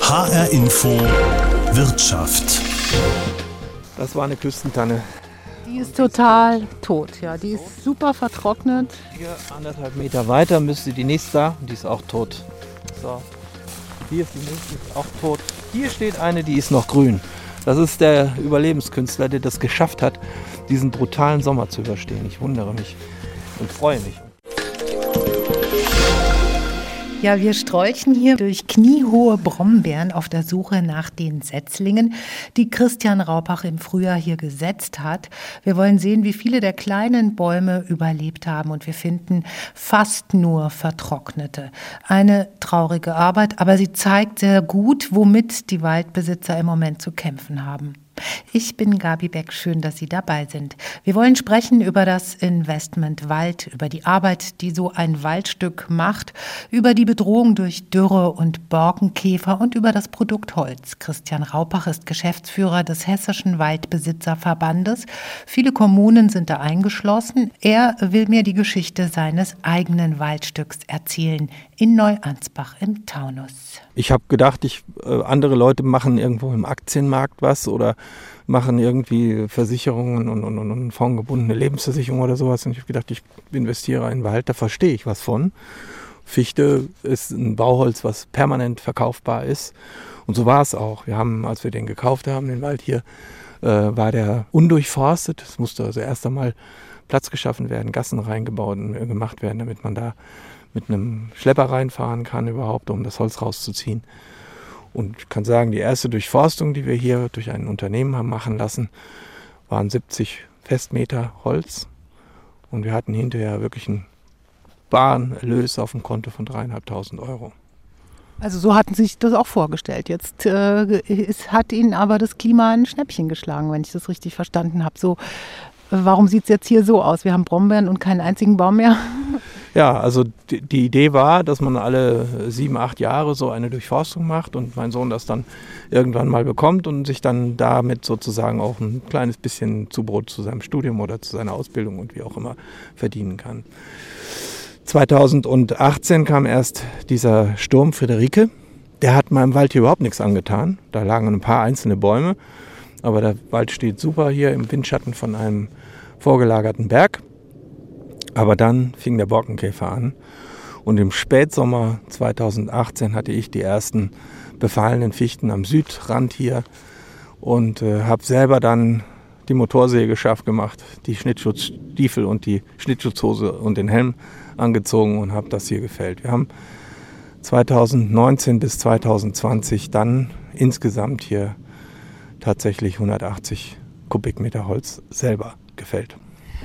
HR Info Wirtschaft. Das war eine Küstentanne. Die ist total tot, ja. Die ist super vertrocknet. Hier anderthalb Meter weiter müsste die nächste da, die ist auch tot. So. Hier ist die nächste, ist auch tot. Hier steht eine, die ist noch grün. Das ist der Überlebenskünstler, der das geschafft hat, diesen brutalen Sommer zu überstehen. Ich wundere mich und freue mich. Ja, wir strolchen hier durch kniehohe Brombeeren auf der Suche nach den Setzlingen, die Christian Raupach im Frühjahr hier gesetzt hat. Wir wollen sehen, wie viele der kleinen Bäume überlebt haben und wir finden fast nur vertrocknete. Eine traurige Arbeit, aber sie zeigt sehr gut, womit die Waldbesitzer im Moment zu kämpfen haben. Ich bin Gabi Beck, schön, dass Sie dabei sind. Wir wollen sprechen über das Investment Wald, über die Arbeit, die so ein Waldstück macht, über die Bedrohung durch Dürre und Borkenkäfer und über das Produkt Holz. Christian Raupach ist Geschäftsführer des Hessischen Waldbesitzerverbandes. Viele Kommunen sind da eingeschlossen. Er will mir die Geschichte seines eigenen Waldstücks erzählen in Neuansbach im Taunus. Ich habe gedacht, ich, äh, andere Leute machen irgendwo im Aktienmarkt was oder machen irgendwie Versicherungen und, und, und fondgebundene Lebensversicherung oder sowas. Und ich habe gedacht, ich investiere in Wald, da verstehe ich was von. Fichte ist ein Bauholz, was permanent verkaufbar ist. Und so war es auch. Wir haben, als wir den gekauft haben, den Wald hier, äh, war der undurchforstet. Es musste also erst einmal Platz geschaffen werden, Gassen reingebaut und äh, gemacht werden, damit man da mit einem Schlepper reinfahren kann überhaupt, um das Holz rauszuziehen. Und ich kann sagen, die erste Durchforstung, die wir hier durch ein Unternehmen haben machen lassen, waren 70 Festmeter Holz. Und wir hatten hinterher wirklich einen wahren Erlös auf dem Konto von dreieinhalbtausend Euro. Also so hatten Sie sich das auch vorgestellt. Jetzt äh, ist, hat Ihnen aber das Klima ein Schnäppchen geschlagen, wenn ich das richtig verstanden habe. So, warum sieht es jetzt hier so aus? Wir haben Brombeeren und keinen einzigen Baum mehr. Ja, also die, Idee war, dass man alle sieben, acht Jahre so eine Durchforstung macht und mein Sohn das dann irgendwann mal bekommt und sich dann damit sozusagen auch ein kleines bisschen Zubrot zu seinem Studium oder zu seiner Ausbildung und wie auch immer verdienen kann. 2018 kam erst dieser Sturm Friederike. Der hat meinem Wald hier überhaupt nichts angetan. Da lagen ein paar einzelne Bäume, aber der Wald steht super hier im Windschatten von einem vorgelagerten Berg. Aber dann fing der Borkenkäfer an und im Spätsommer 2018 hatte ich die ersten befallenen Fichten am Südrand hier und äh, habe selber dann die Motorsäge scharf gemacht, die Schnittschutzstiefel und die Schnittschutzhose und den Helm angezogen und habe das hier gefällt. Wir haben 2019 bis 2020 dann insgesamt hier tatsächlich 180 Kubikmeter Holz selber gefällt.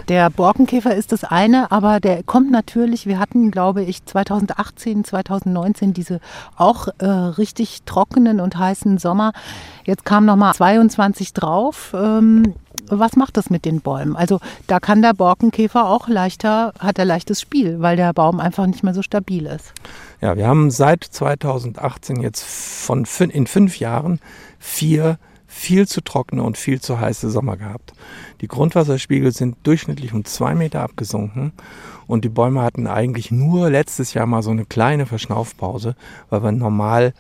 Der Borkenkäfer ist das eine, aber der kommt natürlich, wir hatten, glaube ich, 2018, 2019 diese auch äh, richtig trockenen und heißen Sommer. Jetzt kam nochmal 22 drauf. Ähm, was macht das mit den Bäumen? Also da kann der Borkenkäfer auch leichter, hat er leichtes Spiel, weil der Baum einfach nicht mehr so stabil ist. Ja, wir haben seit 2018 jetzt von in fünf Jahren vier viel zu trockene und viel zu heiße Sommer gehabt. Die Grundwasserspiegel sind durchschnittlich um zwei Meter abgesunken und die Bäume hatten eigentlich nur letztes Jahr mal so eine kleine Verschnaufpause, weil wir normal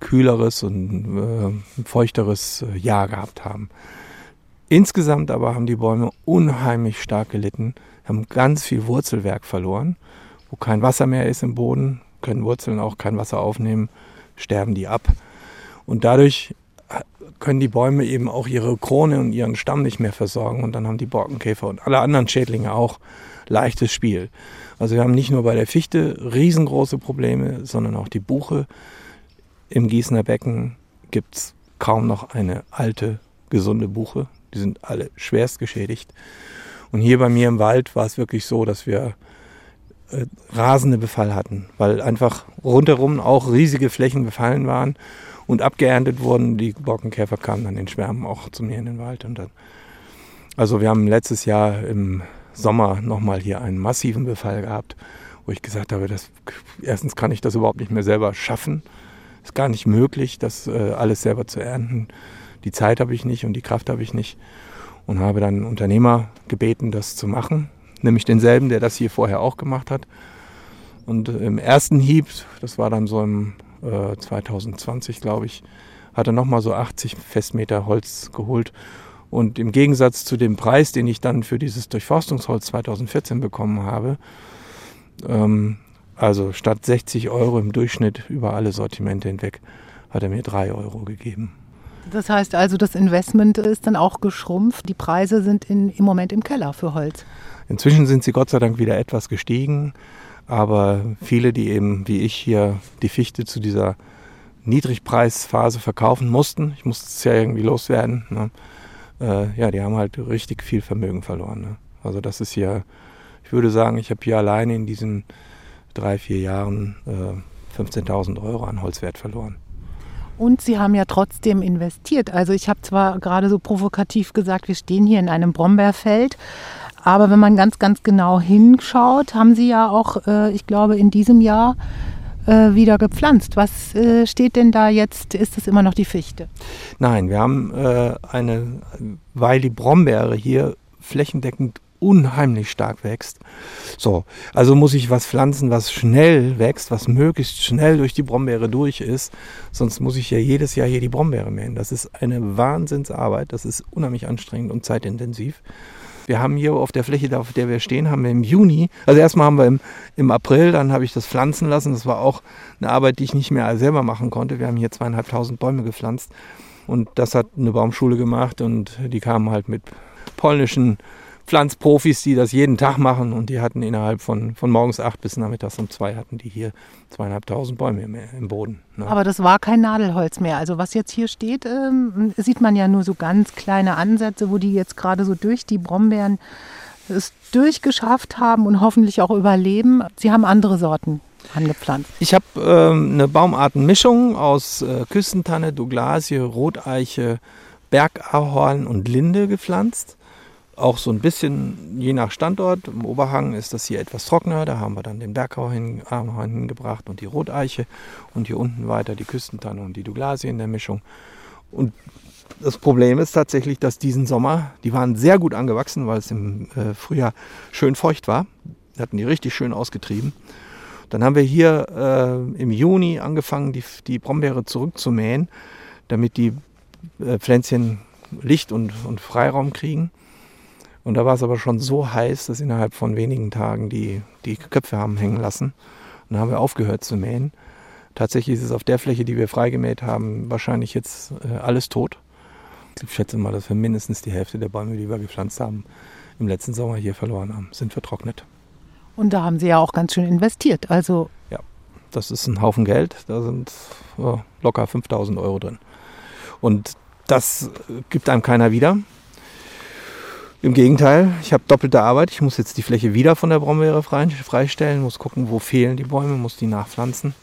kühleres und äh, feuchteres äh, Jahr gehabt haben. Insgesamt aber haben die Bäume unheimlich stark gelitten, haben ganz viel Wurzelwerk verloren. Wo kein Wasser mehr ist im Boden, können Wurzeln auch kein Wasser aufnehmen, sterben die ab. Und dadurch können die Bäume eben auch ihre Krone und ihren Stamm nicht mehr versorgen und dann haben die Borkenkäfer und alle anderen Schädlinge auch leichtes Spiel. Also wir haben nicht nur bei der Fichte riesengroße Probleme, sondern auch die Buche. Im Gießener Becken gibt es kaum noch eine alte, gesunde Buche. Die sind alle schwerst geschädigt. Und hier bei mir im Wald war es wirklich so, dass wir äh, rasende Befall hatten, weil einfach rundherum auch riesige Flächen befallen waren und abgeerntet wurden. Die Borkenkäfer kamen dann in Schwärmen auch zu mir in den Wald. Und dann, also wir haben letztes Jahr im Sommer nochmal hier einen massiven Befall gehabt, wo ich gesagt habe, dass, erstens kann ich das überhaupt nicht mehr selber schaffen. Ist gar nicht möglich, das äh, alles selber zu ernten. Die Zeit habe ich nicht und die Kraft habe ich nicht. Und habe dann einen Unternehmer gebeten, das zu machen. Nämlich denselben, der das hier vorher auch gemacht hat. Und im ersten Hieb, das war dann so im äh, 2020, glaube ich, hat er nochmal so 80 Festmeter Holz geholt. Und im Gegensatz zu dem Preis, den ich dann für dieses Durchforstungsholz 2014 bekommen habe, ähm, also statt 60 Euro im Durchschnitt über alle Sortimente hinweg, hat er mir 3 Euro gegeben. Das heißt also, das Investment ist dann auch geschrumpft. Die Preise sind in, im Moment im Keller für Holz. Inzwischen sind sie Gott sei Dank wieder etwas gestiegen. Aber viele, die eben wie ich hier die Fichte zu dieser Niedrigpreisphase verkaufen mussten, ich musste es ja irgendwie loswerden, ne? äh, ja, die haben halt richtig viel Vermögen verloren. Ne? Also das ist ja, ich würde sagen, ich habe hier alleine in diesen drei, vier Jahren äh, 15.000 Euro an Holzwert verloren. Und Sie haben ja trotzdem investiert. Also ich habe zwar gerade so provokativ gesagt, wir stehen hier in einem Brombeerfeld, aber wenn man ganz, ganz genau hinschaut, haben Sie ja auch, äh, ich glaube, in diesem Jahr äh, wieder gepflanzt. Was äh, steht denn da jetzt? Ist das immer noch die Fichte? Nein, wir haben äh, eine, weil die Brombeere hier flächendeckend unheimlich stark wächst. So, also muss ich was pflanzen, was schnell wächst, was möglichst schnell durch die Brombeere durch ist. Sonst muss ich ja jedes Jahr hier die Brombeere mähen. Das ist eine Wahnsinnsarbeit. Das ist unheimlich anstrengend und zeitintensiv. Wir haben hier auf der Fläche, auf der wir stehen, haben wir im Juni, also erstmal haben wir im, im April, dann habe ich das pflanzen lassen. Das war auch eine Arbeit, die ich nicht mehr selber machen konnte. Wir haben hier zweieinhalbtausend Bäume gepflanzt und das hat eine Baumschule gemacht und die kamen halt mit polnischen Pflanzprofis, die das jeden Tag machen und die hatten innerhalb von, von morgens acht bis nachmittags um zwei hatten die hier zweieinhalbtausend Bäume im, im Boden. Ne? Aber das war kein Nadelholz mehr. Also was jetzt hier steht, ähm, sieht man ja nur so ganz kleine Ansätze, wo die jetzt gerade so durch die Brombeeren es durchgeschafft haben und hoffentlich auch überleben. Sie haben andere Sorten angepflanzt. Ich habe ähm, eine Baumartenmischung aus äh, Küstentanne, Douglasie, Roteiche, Bergahorn und Linde gepflanzt auch so ein bisschen je nach Standort. Im Oberhang ist das hier etwas trockener. Da haben wir dann den Berghau hingebracht und die Roteiche. Und hier unten weiter die Küstentanne und die Douglasie in der Mischung. Und das Problem ist tatsächlich, dass diesen Sommer, die waren sehr gut angewachsen, weil es im äh, Frühjahr schön feucht war. Hatten die richtig schön ausgetrieben. Dann haben wir hier äh, im Juni angefangen, die, die Brombeere zurückzumähen, damit die äh, Pflänzchen Licht und, und Freiraum kriegen. Und da war es aber schon so heiß, dass innerhalb von wenigen Tagen die, die Köpfe haben hängen lassen. Und dann haben wir aufgehört zu mähen. Tatsächlich ist es auf der Fläche, die wir freigemäht haben, wahrscheinlich jetzt äh, alles tot. Ich schätze mal, dass wir mindestens die Hälfte der Bäume, die wir gepflanzt haben, im letzten Sommer hier verloren haben, sind vertrocknet. Und da haben Sie ja auch ganz schön investiert. Also ja, das ist ein Haufen Geld. Da sind oh, locker 5000 Euro drin. Und das gibt einem keiner wieder. Im Gegenteil, ich habe doppelte Arbeit. Ich muss jetzt die Fläche wieder von der Brombeere freistellen, muss gucken, wo fehlen die Bäume, muss die nachpflanzen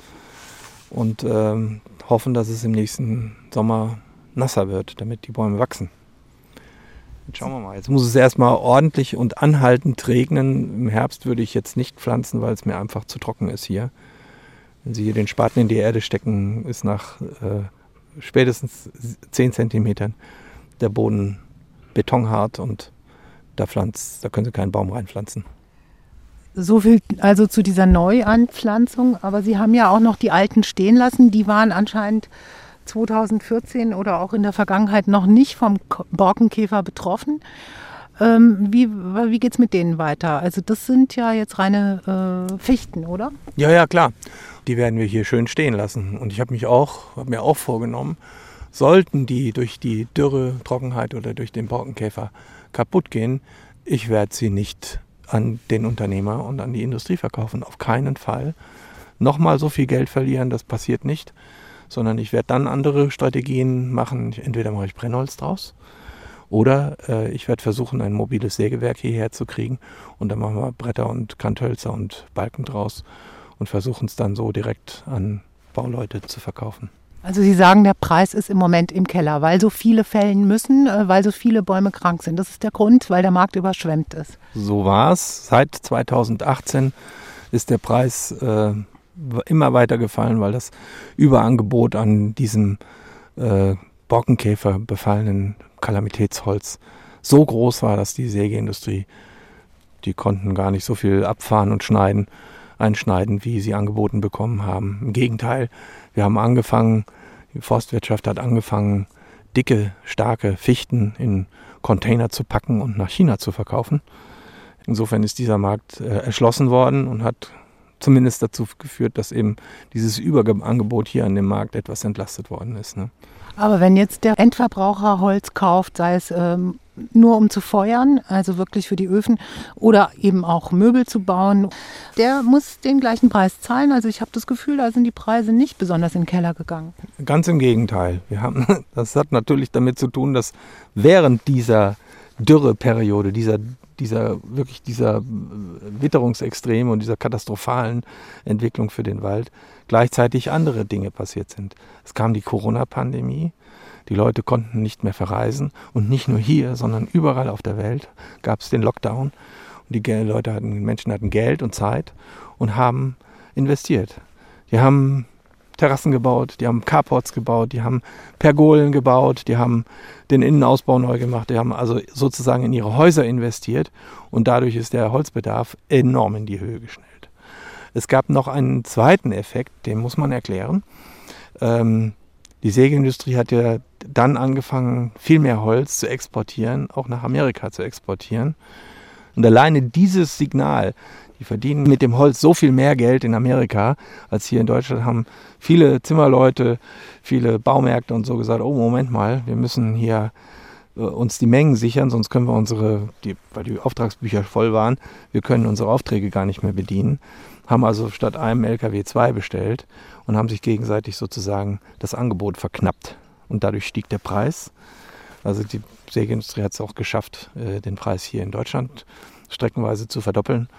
und ähm, hoffen, dass es im nächsten Sommer nasser wird, damit die Bäume wachsen. Jetzt schauen wir mal. Jetzt muss es erstmal ordentlich und anhaltend regnen. Im Herbst würde ich jetzt nicht pflanzen, weil es mir einfach zu trocken ist hier. Wenn Sie hier den Spaten in die Erde stecken, ist nach äh, spätestens 10 Zentimetern der Boden betonhart und da, pflanzt, da können Sie keinen Baum reinpflanzen. So viel also zu dieser Neuanpflanzung. Aber Sie haben ja auch noch die alten stehen lassen. Die waren anscheinend 2014 oder auch in der Vergangenheit noch nicht vom Borkenkäfer betroffen. Ähm, wie wie geht es mit denen weiter? Also das sind ja jetzt reine äh, Fichten, oder? Ja, ja, klar. Die werden wir hier schön stehen lassen. Und ich habe mich auch, habe mir auch vorgenommen, sollten die durch die Dürre, Trockenheit oder durch den Borkenkäfer kaputt gehen, ich werde sie nicht an den Unternehmer und an die Industrie verkaufen. Auf keinen Fall. Nochmal so viel Geld verlieren, das passiert nicht. Sondern ich werde dann andere Strategien machen. Entweder mache ich Brennholz draus oder äh, ich werde versuchen, ein mobiles Sägewerk hierher zu kriegen und dann machen wir Bretter und Kanthölzer und Balken draus und versuchen es dann so direkt an Bauleute zu verkaufen. Also Sie sagen, der Preis ist im Moment im Keller, weil so viele fällen müssen, äh, weil so viele Bäume krank sind. Das ist der Grund, weil der Markt überschwemmt ist. So war es. Seit 2018 ist der Preis äh, immer weiter gefallen, weil das Überangebot an diesem äh, Borkenkäfer befallenen Kalamitätsholz so groß war, dass die Sägeindustrie, die konnten gar nicht so viel abfahren und schneiden. Einschneiden, wie sie angeboten bekommen haben. Im Gegenteil, wir haben angefangen, die Forstwirtschaft hat angefangen, dicke, starke Fichten in Container zu packen und nach China zu verkaufen. Insofern ist dieser Markt äh, erschlossen worden und hat zumindest dazu geführt, dass eben dieses Überangebot hier an dem Markt etwas entlastet worden ist. Ne? Aber wenn jetzt der Endverbraucher Holz kauft, sei es ähm, nur um zu feuern, also wirklich für die Öfen, oder eben auch Möbel zu bauen, der muss den gleichen Preis zahlen. Also ich habe das Gefühl, da sind die Preise nicht besonders in den Keller gegangen. Ganz im Gegenteil. Wir haben, das hat natürlich damit zu tun, dass während dieser Dürreperiode, dieser dieser wirklich dieser Witterungsextreme und dieser katastrophalen Entwicklung für den Wald gleichzeitig andere Dinge passiert sind. Es kam die Corona-Pandemie, die Leute konnten nicht mehr verreisen und nicht nur hier, sondern überall auf der Welt gab es den Lockdown und die Leute hatten, Menschen hatten Geld und Zeit und haben investiert. Die haben Terrassen gebaut, die haben Carports gebaut, die haben Pergolen gebaut, die haben den Innenausbau neu gemacht, die haben also sozusagen in ihre Häuser investiert und dadurch ist der Holzbedarf enorm in die Höhe geschnellt. Es gab noch einen zweiten Effekt, den muss man erklären. Ähm, die Sägeindustrie hat ja dann angefangen, viel mehr Holz zu exportieren, auch nach Amerika zu exportieren. Und alleine dieses Signal, die verdienen mit dem Holz so viel mehr Geld in Amerika als hier in Deutschland, haben viele Zimmerleute, viele Baumärkte und so gesagt, oh Moment mal, wir müssen hier äh, uns die Mengen sichern, sonst können wir unsere, die, weil die Auftragsbücher voll waren, wir können unsere Aufträge gar nicht mehr bedienen. Haben also statt einem LKW zwei bestellt und haben sich gegenseitig sozusagen das Angebot verknappt. Und dadurch stieg der Preis. Also die Sägeindustrie hat es auch geschafft, äh, den Preis hier in Deutschland streckenweise zu verdoppeln.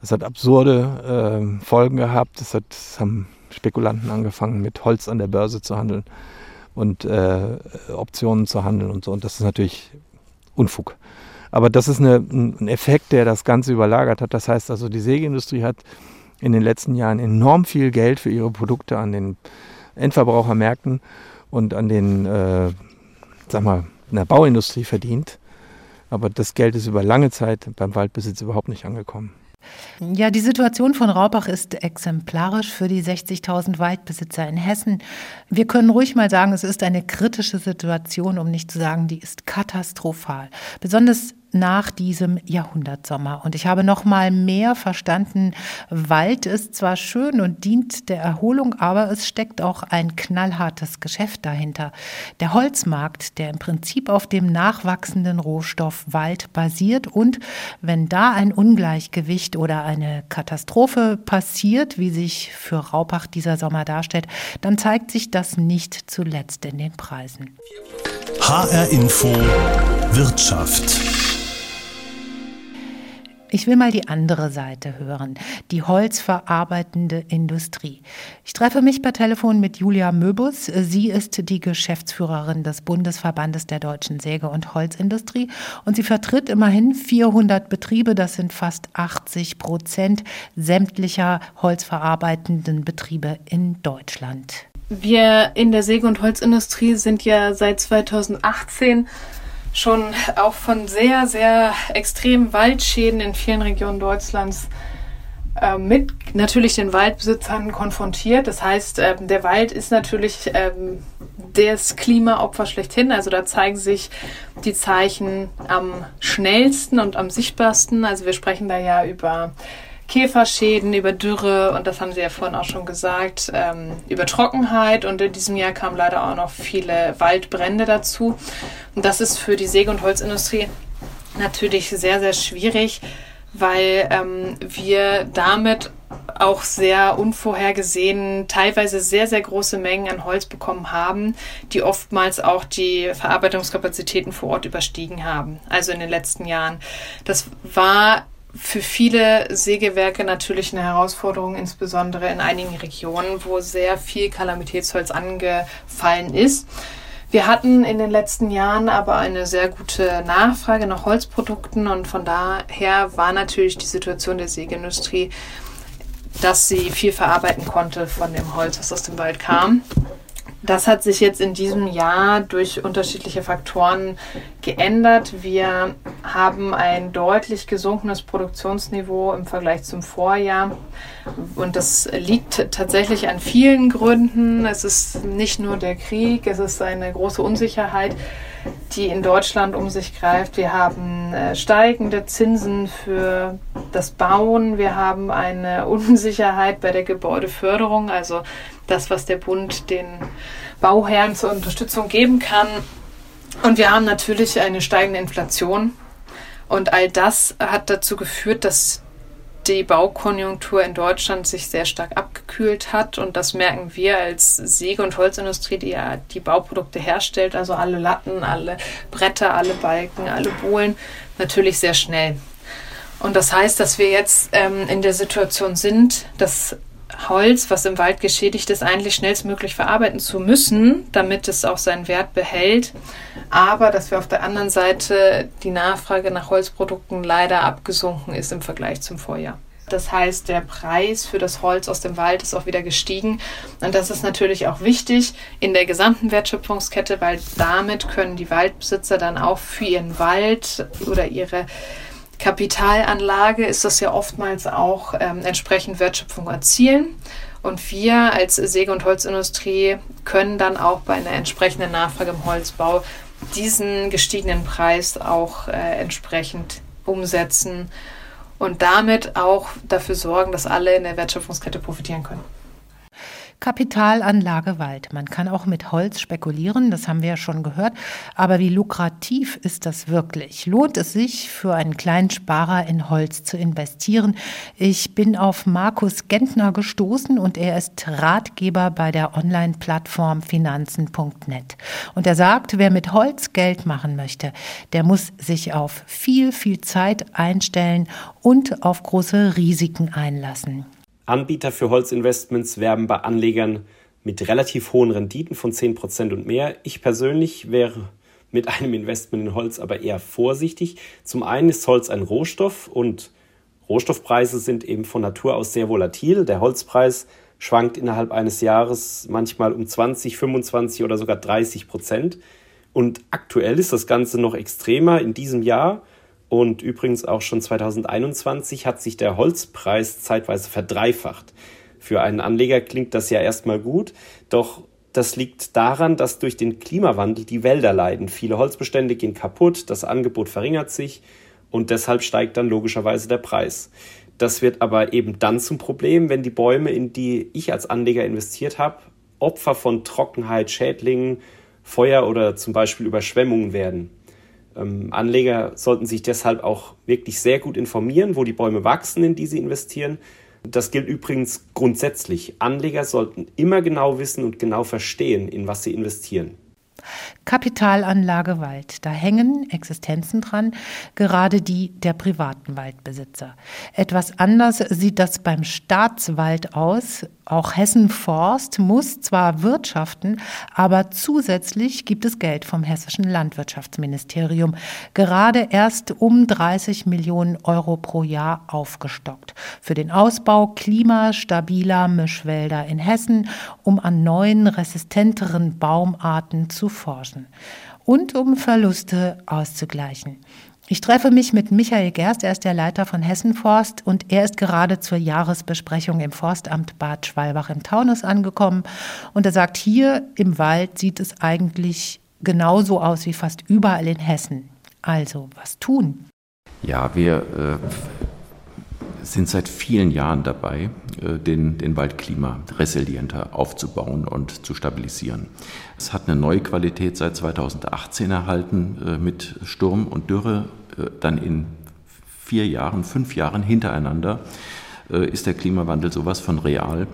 Das hat absurde äh, Folgen gehabt. Das, hat, das haben Spekulanten angefangen, mit Holz an der Börse zu handeln und äh, Optionen zu handeln und so. Und das ist natürlich Unfug. Aber das ist eine, ein Effekt, der das Ganze überlagert hat. Das heißt also, die Sägeindustrie hat in den letzten Jahren enorm viel Geld für ihre Produkte an den Endverbrauchermärkten und an den, äh, sag mal, in der Bauindustrie verdient. Aber das Geld ist über lange Zeit beim Waldbesitz überhaupt nicht angekommen. Ja, die Situation von Raubach ist exemplarisch für die 60.000 Waldbesitzer in Hessen. Wir können ruhig mal sagen, es ist eine kritische Situation, um nicht zu sagen, die ist katastrophal. Besonders nach diesem Jahrhundertsommer. Und ich habe noch mal mehr verstanden, Wald ist zwar schön und dient der Erholung, aber es steckt auch ein knallhartes Geschäft dahinter. Der Holzmarkt, der im Prinzip auf dem nachwachsenden Rohstoff Wald basiert und wenn da ein Ungleichgewicht oder eine Katastrophe passiert, wie sich für Raupach dieser Sommer darstellt, dann zeigt sich das nicht zuletzt in den Preisen. HR Info Wirtschaft ich will mal die andere Seite hören, die holzverarbeitende Industrie. Ich treffe mich per Telefon mit Julia Möbus. Sie ist die Geschäftsführerin des Bundesverbandes der deutschen Säge- und Holzindustrie und sie vertritt immerhin 400 Betriebe. Das sind fast 80 Prozent sämtlicher holzverarbeitenden Betriebe in Deutschland. Wir in der Säge- und Holzindustrie sind ja seit 2018 schon auch von sehr, sehr extremen Waldschäden in vielen Regionen Deutschlands äh, mit natürlich den Waldbesitzern konfrontiert. Das heißt, äh, der Wald ist natürlich äh, das Klimaopfer schlechthin. Also da zeigen sich die Zeichen am schnellsten und am sichtbarsten. Also wir sprechen da ja über Käferschäden, über Dürre und das haben Sie ja vorhin auch schon gesagt, ähm, über Trockenheit und in diesem Jahr kamen leider auch noch viele Waldbrände dazu. Und das ist für die Säge- und Holzindustrie natürlich sehr, sehr schwierig, weil ähm, wir damit auch sehr unvorhergesehen teilweise sehr, sehr große Mengen an Holz bekommen haben, die oftmals auch die Verarbeitungskapazitäten vor Ort überstiegen haben, also in den letzten Jahren. Das war für viele Sägewerke natürlich eine Herausforderung, insbesondere in einigen Regionen, wo sehr viel Kalamitätsholz angefallen ist. Wir hatten in den letzten Jahren aber eine sehr gute Nachfrage nach Holzprodukten und von daher war natürlich die Situation der Sägeindustrie, dass sie viel verarbeiten konnte von dem Holz, was aus dem Wald kam. Das hat sich jetzt in diesem Jahr durch unterschiedliche Faktoren geändert. Wir haben ein deutlich gesunkenes Produktionsniveau im Vergleich zum Vorjahr. Und das liegt tatsächlich an vielen Gründen. Es ist nicht nur der Krieg, es ist eine große Unsicherheit, die in Deutschland um sich greift. Wir haben äh, steigende Zinsen für das Bauen. Wir haben eine Unsicherheit bei der Gebäudeförderung, also das, was der Bund den Bauherren zur Unterstützung geben kann. Und wir haben natürlich eine steigende Inflation. Und all das hat dazu geführt, dass die Baukonjunktur in Deutschland sich sehr stark abgekühlt hat. Und das merken wir als Säge- und Holzindustrie, die ja die Bauprodukte herstellt, also alle Latten, alle Bretter, alle Balken, alle Bohlen, natürlich sehr schnell. Und das heißt, dass wir jetzt ähm, in der Situation sind, dass Holz, was im Wald geschädigt ist, eigentlich schnellstmöglich verarbeiten zu müssen, damit es auch seinen Wert behält. Aber dass wir auf der anderen Seite die Nachfrage nach Holzprodukten leider abgesunken ist im Vergleich zum Vorjahr. Das heißt, der Preis für das Holz aus dem Wald ist auch wieder gestiegen. Und das ist natürlich auch wichtig in der gesamten Wertschöpfungskette, weil damit können die Waldbesitzer dann auch für ihren Wald oder ihre Kapitalanlage ist das ja oftmals auch ähm, entsprechend Wertschöpfung erzielen. Und wir als Säge- und Holzindustrie können dann auch bei einer entsprechenden Nachfrage im Holzbau diesen gestiegenen Preis auch äh, entsprechend umsetzen und damit auch dafür sorgen, dass alle in der Wertschöpfungskette profitieren können. Kapitalanlage Wald. Man kann auch mit Holz spekulieren, das haben wir ja schon gehört. Aber wie lukrativ ist das wirklich? Lohnt es sich, für einen kleinen Sparer in Holz zu investieren? Ich bin auf Markus Gentner gestoßen und er ist Ratgeber bei der Online-Plattform finanzen.net. Und er sagt, wer mit Holz Geld machen möchte, der muss sich auf viel, viel Zeit einstellen und auf große Risiken einlassen. Anbieter für Holzinvestments werben bei Anlegern mit relativ hohen Renditen von 10% und mehr. Ich persönlich wäre mit einem Investment in Holz aber eher vorsichtig. Zum einen ist Holz ein Rohstoff und Rohstoffpreise sind eben von Natur aus sehr volatil. Der Holzpreis schwankt innerhalb eines Jahres manchmal um 20, 25 oder sogar 30 Prozent. Und aktuell ist das Ganze noch extremer. In diesem Jahr und übrigens auch schon 2021 hat sich der Holzpreis zeitweise verdreifacht. Für einen Anleger klingt das ja erstmal gut, doch das liegt daran, dass durch den Klimawandel die Wälder leiden. Viele Holzbestände gehen kaputt, das Angebot verringert sich und deshalb steigt dann logischerweise der Preis. Das wird aber eben dann zum Problem, wenn die Bäume, in die ich als Anleger investiert habe, Opfer von Trockenheit, Schädlingen, Feuer oder zum Beispiel Überschwemmungen werden. Ähm, Anleger sollten sich deshalb auch wirklich sehr gut informieren, wo die Bäume wachsen, in die sie investieren. Das gilt übrigens grundsätzlich. Anleger sollten immer genau wissen und genau verstehen, in was sie investieren. Kapitalanlage Wald. Da hängen Existenzen dran, gerade die der privaten Waldbesitzer. Etwas anders sieht das beim Staatswald aus. Auch Hessen Forst muss zwar wirtschaften, aber zusätzlich gibt es Geld vom hessischen Landwirtschaftsministerium, gerade erst um 30 Millionen Euro pro Jahr aufgestockt. Für den Ausbau klimastabiler Mischwälder in Hessen, um an neuen, resistenteren Baumarten zu forschen und um Verluste auszugleichen. Ich treffe mich mit Michael Gerst, er ist der Leiter von Hessenforst und er ist gerade zur Jahresbesprechung im Forstamt Bad Schwalbach im Taunus angekommen und er sagt, hier im Wald sieht es eigentlich genauso aus wie fast überall in Hessen. Also, was tun? Ja, wir äh, sind seit vielen Jahren dabei, äh, den, den Wald klimaresilienter aufzubauen und zu stabilisieren. Es hat eine neue Qualität seit 2018 erhalten äh, mit Sturm und Dürre. Äh, dann in vier Jahren, fünf Jahren hintereinander ist der Klimawandel sowas von real,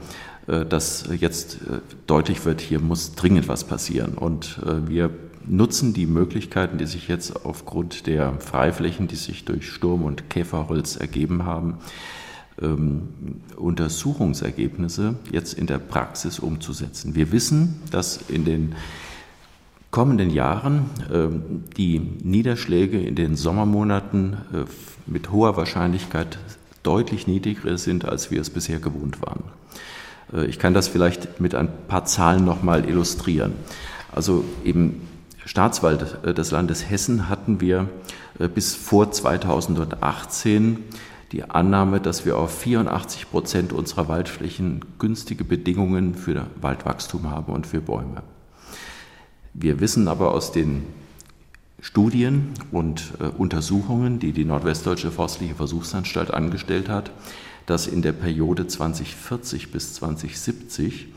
dass jetzt deutlich wird, hier muss dringend was passieren. Und wir nutzen die Möglichkeiten, die sich jetzt aufgrund der Freiflächen, die sich durch Sturm und Käferholz ergeben haben, ähm, Untersuchungsergebnisse jetzt in der Praxis umzusetzen. Wir wissen, dass in den kommenden Jahren ähm, die Niederschläge in den Sommermonaten äh, mit hoher Wahrscheinlichkeit deutlich niedriger sind, als wir es bisher gewohnt waren. Äh, ich kann das vielleicht mit ein paar Zahlen nochmal illustrieren. Also im Staatswald äh, des Landes Hessen hatten wir äh, bis vor 2018 die Annahme, dass wir auf 84 Prozent unserer Waldflächen günstige Bedingungen für Waldwachstum haben und für Bäume. Wir wissen aber aus den Studien und äh, Untersuchungen, die die Nordwestdeutsche Forstliche Versuchsanstalt angestellt hat, dass in der Periode 2040 bis 2070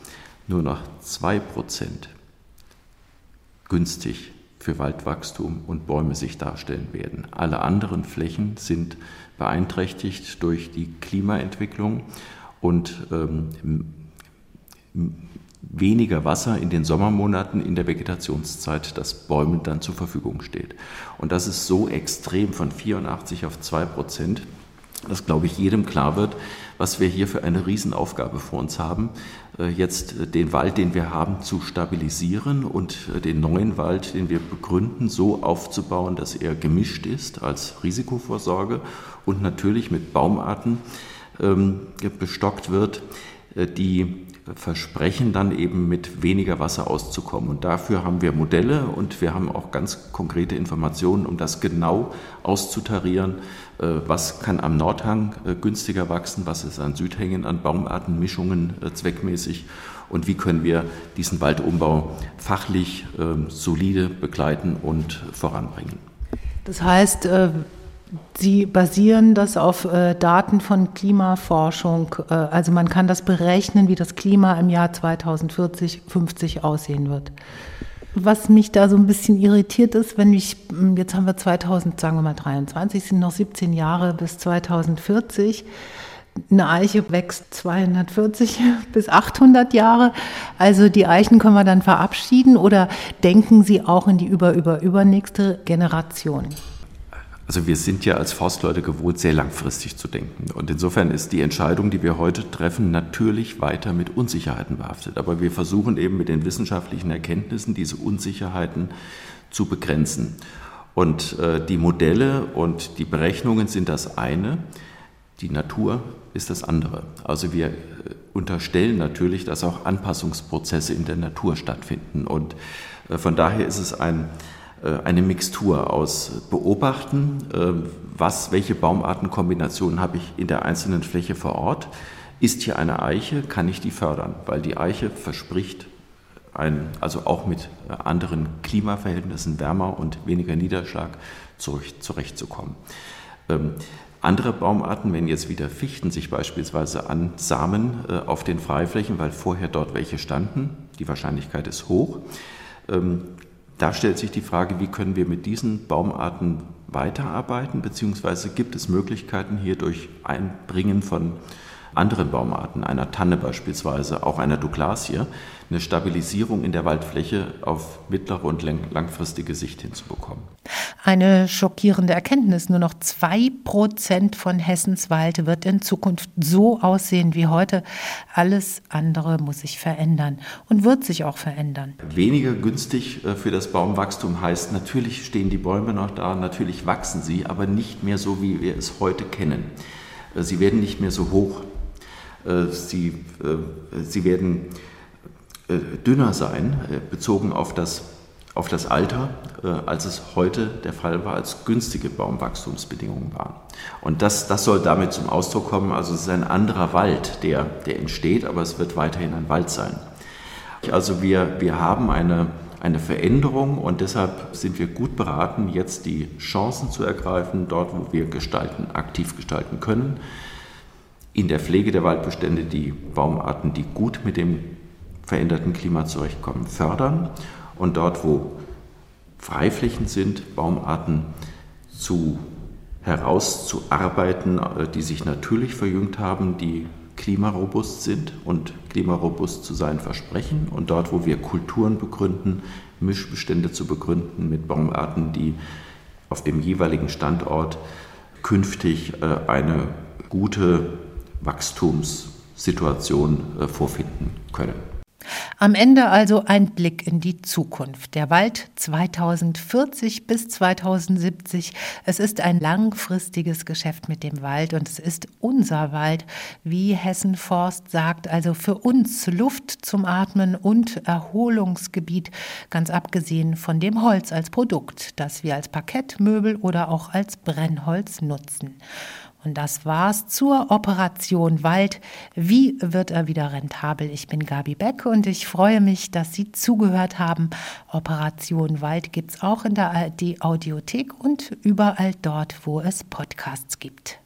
nur noch zwei Prozent günstig für Waldwachstum und Bäume sich darstellen werden. Alle anderen Flächen sind beeinträchtigt durch die Klimaentwicklung und ähm, weniger Wasser in den Sommermonaten in der Vegetationszeit, das Bäumen dann zur Verfügung steht. Und das ist so extrem von 84 auf 2 Prozent, dass, glaube ich, jedem klar wird, was wir hier für eine Riesenaufgabe vor uns haben, äh, jetzt äh, den Wald, den wir haben, zu stabilisieren und äh, den neuen Wald, den wir begründen, so aufzubauen, dass er gemischt ist als Risikovorsorge und natürlich mit Baumarten ähm, bestockt wird, die versprechen dann eben mit weniger Wasser auszukommen. Und dafür haben wir Modelle und wir haben auch ganz konkrete Informationen, um das genau auszutarieren, äh, was kann am Nordhang äh, günstiger wachsen, was ist an Südhängen an Baumartenmischungen äh, zweckmäßig und wie können wir diesen Waldumbau fachlich ähm, solide begleiten und voranbringen. Das heißt, Sie basieren das auf äh, Daten von Klimaforschung. Äh, also man kann das berechnen, wie das Klima im Jahr 2040, 50 aussehen wird. Was mich da so ein bisschen irritiert ist, wenn ich, hm, jetzt haben wir 2000, sagen wir mal 23, sind noch 17 Jahre bis 2040. Eine Eiche wächst 240 bis 800 Jahre. Also die Eichen können wir dann verabschieden oder denken Sie auch in die über, über, übernächste Generation? Also wir sind ja als Forstleute gewohnt, sehr langfristig zu denken. Und insofern ist die Entscheidung, die wir heute treffen, natürlich weiter mit Unsicherheiten behaftet. Aber wir versuchen eben mit den wissenschaftlichen Erkenntnissen diese Unsicherheiten zu begrenzen. Und äh, die Modelle und die Berechnungen sind das eine, die Natur ist das andere. Also wir äh, unterstellen natürlich, dass auch Anpassungsprozesse in der Natur stattfinden. Und äh, von daher ist es ein eine Mixtur aus Beobachten, äh, was, welche Baumartenkombinationen habe ich in der einzelnen Fläche vor Ort. Ist hier eine Eiche, kann ich die fördern, weil die Eiche verspricht, ein, also auch mit anderen Klimaverhältnissen, wärmer und weniger Niederschlag zurechtzukommen. Ähm, andere Baumarten, wenn jetzt wieder Fichten sich beispielsweise ansamen äh, auf den Freiflächen, weil vorher dort welche standen, die Wahrscheinlichkeit ist hoch, ähm, da stellt sich die Frage, wie können wir mit diesen Baumarten weiterarbeiten, beziehungsweise gibt es Möglichkeiten hier durch Einbringen von anderen Baumarten, einer Tanne beispielsweise, auch einer Douglasie, eine Stabilisierung in der Waldfläche auf mittlere und langfristige Sicht hinzubekommen. Eine schockierende Erkenntnis. Nur noch zwei Prozent von Hessens Wald wird in Zukunft so aussehen wie heute. Alles andere muss sich verändern und wird sich auch verändern. Weniger günstig äh, für das Baumwachstum heißt, natürlich stehen die Bäume noch da, natürlich wachsen sie, aber nicht mehr so, wie wir es heute kennen. Äh, sie werden nicht mehr so hoch. Äh, sie, sie werden äh, dünner sein, äh, bezogen auf das, auf das Alter, äh, als es heute der Fall war, als günstige Baumwachstumsbedingungen waren. Und das, das soll damit zum Ausdruck kommen. Also es ist ein anderer Wald, der, der entsteht, aber es wird weiterhin ein Wald sein. Also wir, wir haben eine, eine Veränderung und deshalb sind wir gut beraten, jetzt die Chancen zu ergreifen, dort wo wir gestalten, aktiv gestalten können. In der Pflege der Waldbestände die Baumarten, die gut mit dem veränderten Klima zurechtkommen, fördern und dort, wo Freiflächen sind, Baumarten zu herauszuarbeiten, äh, die sich natürlich verjüngt haben, die klimarobust sind und klimarobust zu sein versprechen. Und dort, wo wir Kulturen begründen, Mischbestände zu begründen mit Baumarten, die auf dem jeweiligen Standort künftig äh, eine gute Wachstumssituation äh, vorfinden können. Am Ende also ein Blick in die Zukunft. Der Wald 2040 bis 2070. Es ist ein langfristiges Geschäft mit dem Wald und es ist unser Wald, wie Hessen Forst sagt, also für uns Luft zum Atmen und Erholungsgebiet, ganz abgesehen von dem Holz als Produkt, das wir als Parkett, Möbel oder auch als Brennholz nutzen. Und das war's zur Operation Wald. Wie wird er wieder rentabel? Ich bin Gabi Beck und ich freue mich, dass Sie zugehört haben. Operation Wald gibt's auch in der ARD Audiothek und überall dort, wo es Podcasts gibt.